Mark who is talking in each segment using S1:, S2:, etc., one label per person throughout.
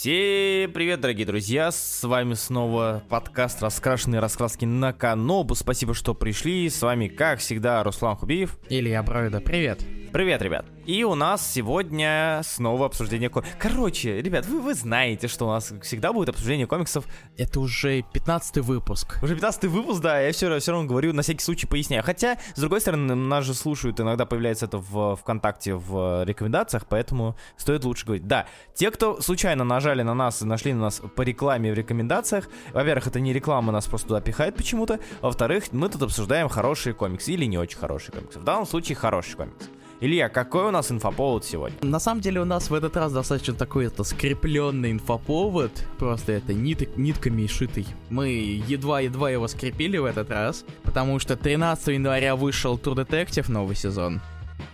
S1: Всем привет, дорогие друзья! С вами снова подкаст «Раскрашенные раскраски на Канобу». Спасибо, что пришли. С вами, как всегда, Руслан Хубиев.
S2: Илья Броида, привет.
S1: Привет, ребят. И у нас сегодня снова обсуждение комиксов. Короче, ребят, вы, вы знаете, что у нас всегда будет обсуждение комиксов.
S2: Это уже 15 выпуск.
S1: Уже 15 выпуск, да, я все, все равно говорю, на всякий случай поясняю. Хотя, с другой стороны, нас же слушают, иногда появляется это в ВКонтакте в рекомендациях, поэтому стоит лучше говорить. Да, те, кто случайно нажали на нас и нашли на нас по рекламе в рекомендациях, во-первых, это не реклама, нас просто туда пихает почему-то, во-вторых, мы тут обсуждаем хорошие комиксы или не очень хорошие комиксы. В данном случае хороший комикс. Илья, какой у нас инфоповод сегодня?
S2: На самом деле у нас в этот раз достаточно такой это скрепленный инфоповод, просто это нит, нитками шитый. Мы едва-едва его скрепили в этот раз, потому что 13 января вышел True Detective новый сезон.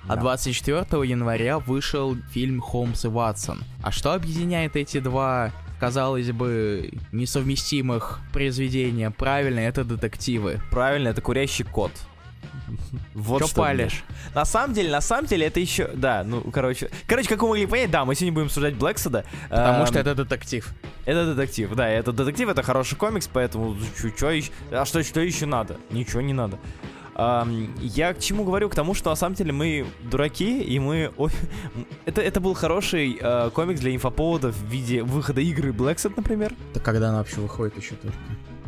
S2: А 24 января вышел фильм «Холмс и Ватсон». А что объединяет эти два казалось бы, несовместимых произведения. Правильно, это детективы.
S1: Правильно, это курящий кот.
S2: Вот что, что палишь.
S1: На самом деле, на самом деле, это еще... Да, ну, короче... Короче, как вы могли понять, да, мы сегодня будем обсуждать Блэксада.
S2: Потому эм, что это детектив.
S1: Это детектив, да, это детектив, это хороший комикс, поэтому что еще... А что, что еще надо? Ничего не надо. Um, я к чему говорю? К тому, что на самом деле мы дураки, и мы... это, это был хороший uh, комикс для инфоповода в виде выхода игры Blacksat, например.
S2: Да когда она вообще выходит еще только?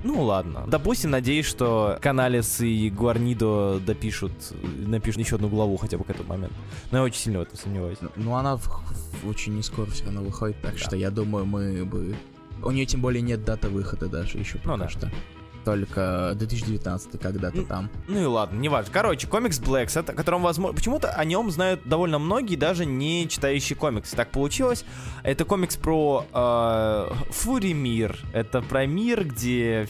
S1: Ну ладно. Допустим, надеюсь, что Каналис и Гуарнидо допишут, напишут еще одну главу хотя бы к этому моменту. Но я очень сильно в этом сомневаюсь.
S2: Ну она в, в, очень не скоро все равно выходит, так да. что я думаю, мы бы... У нее тем более нет даты выхода даже еще ну пока ну, да. что только 2019 когда-то там.
S1: Ну и ладно, не важно. Короче, комикс Blacks, о котором, возможно, почему-то о нем знают довольно многие, даже не читающие комиксы. Так получилось. Это комикс про э, Фури мир. Это про мир, где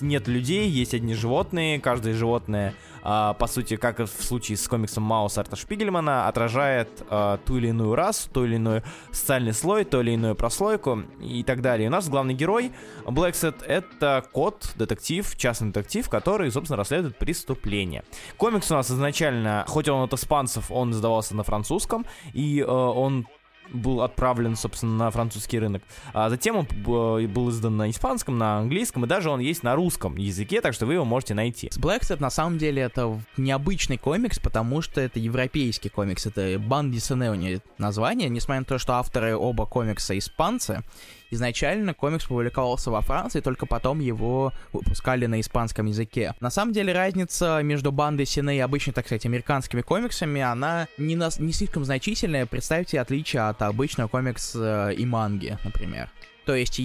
S1: нет людей, есть одни животные. Каждое животное а, по сути, как и в случае с комиксом Маус Арта Шпигельмана, отражает а, ту или иную расу, ту или иной социальный слой, ту или иную прослойку и так далее. У нас главный герой Блэксет — это кот, детектив, частный детектив, который, собственно, расследует преступление. Комикс у нас изначально, хоть он от испанцев, он издавался на французском, и э, он был отправлен, собственно, на французский рынок. А затем он был издан на испанском, на английском, и даже он есть на русском языке, так что вы его можете найти.
S2: Blackset на самом деле это необычный комикс, потому что это европейский комикс, это Бан Диссене у него название, несмотря на то, что авторы оба комикса испанцы, Изначально комикс публиковался во Франции, только потом его выпускали на испанском языке. На самом деле разница между бандой Сине и обычными, так сказать, американскими комиксами, она не, на, не слишком значительная. Представьте отличие от обычного комикса э, и манги, например. То есть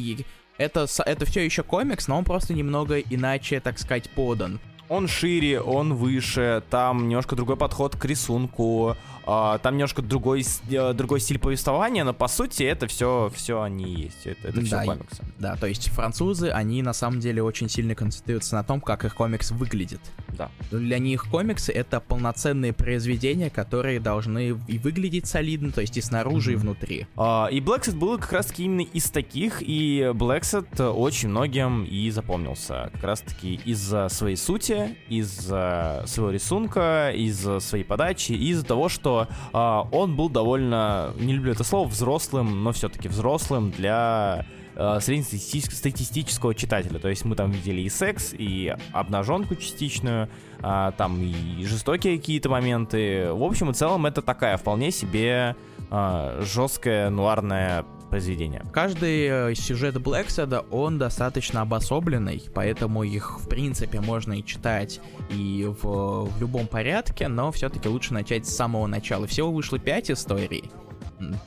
S2: это, это все еще комикс, но он просто немного иначе, так сказать, подан.
S1: Он шире, он выше, там немножко другой подход к рисунку, а, там немножко другой, э, другой стиль повествования, но по сути это все, все они есть. Это, это все
S2: да,
S1: комиксы.
S2: Да, то есть французы, они на самом деле очень сильно концентрируются на том, как их комикс выглядит.
S1: Да.
S2: Для них комиксы это полноценные произведения, которые должны и выглядеть солидно, то есть и снаружи, mm-hmm. и внутри.
S1: А, и Blackset был как раз таки именно из таких, и Blackset очень многим и запомнился. Как раз таки из-за своей сути, из-за своего рисунка, из-за своей подачи, из-за того, что а, он был довольно, не люблю это слово, взрослым, но все-таки взрослым для а, среднестатистического читателя. То есть мы там видели и секс, и обнаженку частичную, а, там и жестокие какие-то моменты. В общем и целом это такая вполне себе а, жесткая нуарная произведения.
S2: Каждый э, сюжет Блэкседа, он достаточно обособленный, поэтому их, в принципе, можно и читать и в, в любом порядке, но все-таки лучше начать с самого начала. Всего вышло 5 историй,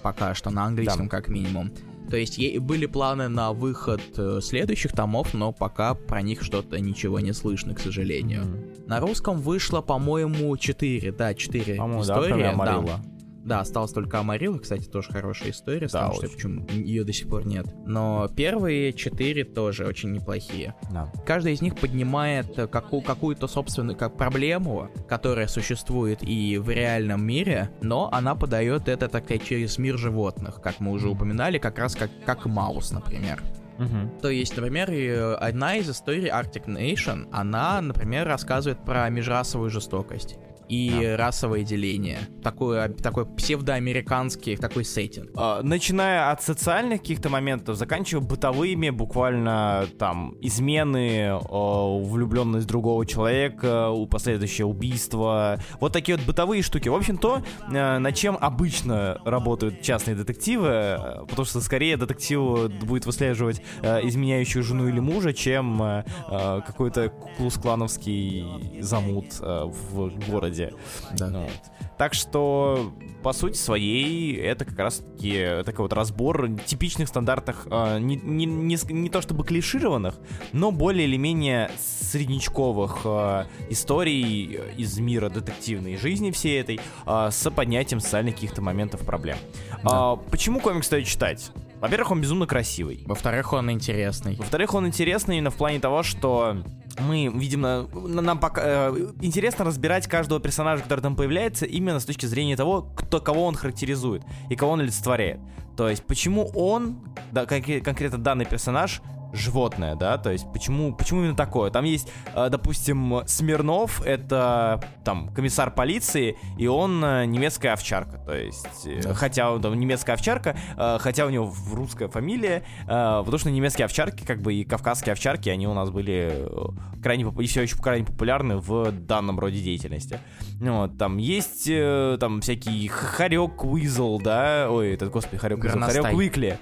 S2: пока что на английском да. как минимум. То есть были планы на выход э, следующих томов, но пока про них что-то ничего не слышно, к сожалению. Mm-hmm. На русском вышло, по-моему, 4, да, 4 истории. Да, да. Да, осталась только Амарила, кстати, тоже хорошая история, да, потому что почему ее до сих пор нет. Но первые четыре тоже очень неплохие. Да. Каждая из них поднимает какую- какую-то собственную как проблему, которая существует и в реальном мире, но она подает это, так сказать, через мир животных, как мы уже упоминали, как раз как, как Маус, например. Uh-huh. То есть, например, одна из историй Arctic Nation, она, например, рассказывает про межрасовую жестокость. И
S1: Да.
S2: расовое деление. Такой, такой псевдоамериканский такой сеттинг.
S1: А, Начиная от социальных каких-то моментов, заканчивая бытовыми, буквально там измены, влюбленность другого человека, последующее убийство, вот такие вот бытовые штуки. В общем, то, э, над чем обычно работают частные детективы, э, потому что скорее детектив будет выслеживать э, изменяющую жену или мужа, чем какой-то клановский замут в городе.
S2: Да.
S1: Ну вот. Так что, по сути своей, это как раз-таки такой вот разбор типичных стандартных, э, не, не, не, не то чтобы клишированных, но более или менее среднячковых э, историй из мира детективной жизни всей этой э, с поднятием социальных каких-то моментов проблем. А, почему комикс стоит читать? Во-первых, он безумно красивый.
S2: Во-вторых, он интересный.
S1: Во-вторых, он интересный именно в плане того, что мы, видимо, нам пока, э, интересно разбирать каждого персонажа, который там появляется, именно с точки зрения того, кто, кого он характеризует и кого он олицетворяет. То есть, почему он, да, конкре- конкретно данный персонаж, животное, да, то есть почему, почему именно такое? Там есть, э, допустим, Смирнов, это там комиссар полиции, и он э, немецкая овчарка, то есть, э,
S2: Да.
S1: хотя он там немецкая овчарка, хотя у него русская фамилия, потому что немецкие овчарки, как бы и кавказские овчарки, они у нас были крайне и все еще крайне популярны в данном роде деятельности. Ну Вот, там есть там всякий Харек Уизл, да, ой, этот, господи, Харек Уизл. Харек Уикли.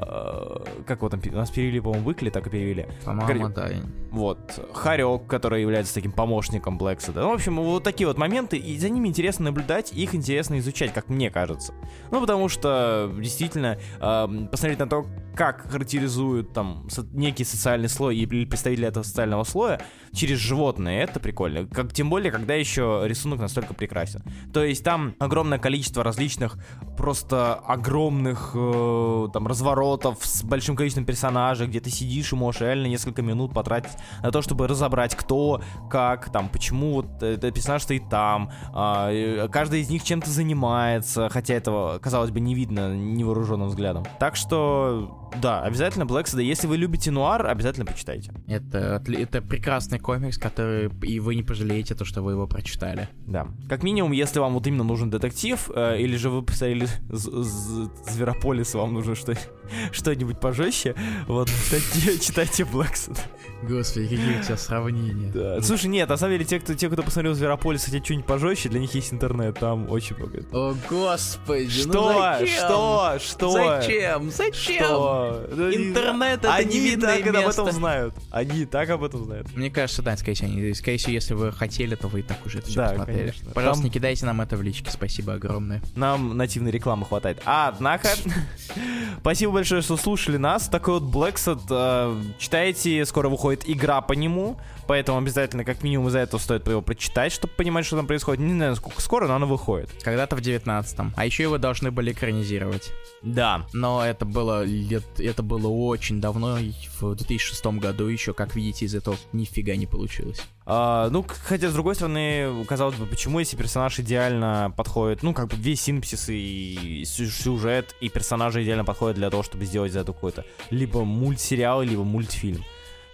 S1: Э, Как его там, нас перевели, по-моему, Уикли, так и перевели.
S2: По-моему, да.
S1: Вот, Харек, который является таким помощником Блэксида. Ну, в общем, вот такие вот моменты, и за ними интересно наблюдать, их интересно изучать, как мне кажется. Ну, потому что, действительно, эм, посмотреть на то, как характеризуют там со- некий социальный слой или представители этого социального слоя через животное, это прикольно. Как, тем более, когда еще рисунок настолько прекрасен. То есть там огромное количество различных, просто огромных э, там разворотов с большим количеством персонажей, где ты сидишь и можешь реально несколько минут потратить на то, чтобы разобрать, кто, как, там, почему вот этот персонаж стоит там. э, каждый из них чем-то занимается, хотя этого, казалось бы, не видно невооруженным взглядом. Так что, да, обязательно Black Sada. Если вы любите нуар, обязательно почитайте.
S2: Это, это прекрасный комикс, который и вы не пожалеете то, что вы его прочитали.
S1: Да. Как минимум, если вам вот именно нужен детектив, э, или же вы посмотрели Зверополис, вам нужно что- что-нибудь пожестче, вот, читайте, читайте Black Sada.
S2: Господи, какие у тебя сравнения.
S1: Да. Слушай, нет, на самом деле, те, кто, те, кто посмотрел Зверополис, хотят что-нибудь пожестче, для них есть интернет, там очень много.
S2: О, господи,
S1: Что?
S2: ну зачем?
S1: Что? Что?
S2: Зачем? Зачем?
S1: Что? Не-
S2: Интернет это
S1: Они и
S2: невидное
S1: так об этом
S2: место.
S1: знают. Они и так об этом знают.
S2: Мне кажется, да, скорее всего, они- скорее всего, если вы хотели, то вы и так уже это все
S1: Да,
S2: посмотрели.
S1: конечно.
S2: Пожалуйста,
S1: Там-
S2: не кидайте нам это в личке, спасибо огромное.
S1: Нам нативной рекламы хватает. А, однако, спасибо большое, что слушали нас. Такой вот Blacksad. э, читайте, скоро выходит игра по нему. Поэтому обязательно, как минимум, из-за этого стоит его прочитать, чтобы понимать, что там происходит. Не знаю, сколько скоро, но оно выходит.
S2: Когда-то в 19-м. А еще его должны были экранизировать.
S1: Да.
S2: Но это было лет, это было очень давно, в 2006 году еще, как видите, из этого нифига не получилось.
S1: А, ну, хотя, с другой стороны, казалось бы, почему если персонаж идеально подходит, ну, как бы весь синапсис и сю- сюжет, и персонажи идеально подходят для того, чтобы сделать из этого какой-то либо мультсериал, либо мультфильм.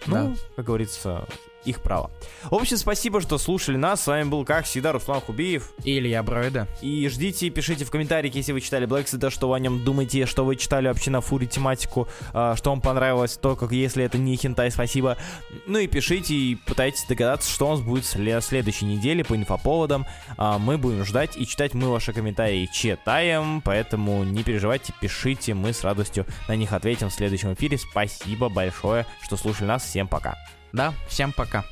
S1: Ну,
S2: Да.
S1: как говорится, их право. В общем, спасибо, что слушали нас. С вами был, как всегда, Руслан Хубиев.
S2: И Илья Бройда.
S1: И ждите, пишите в комментариях, если вы читали Seda, что вы о нем думаете, что вы читали вообще на фуре тематику, а, что вам понравилось, то, как если это не хентай, спасибо. Ну и пишите, и пытайтесь догадаться, что у нас будет в сле- следующей неделе по инфоповодам. А, Мы будем ждать и читать мы ваши комментарии читаем, поэтому не переживайте, пишите, мы с радостью на них ответим в следующем эфире. Спасибо большое, что слушали нас. Всем пока.
S2: Да, всем пока.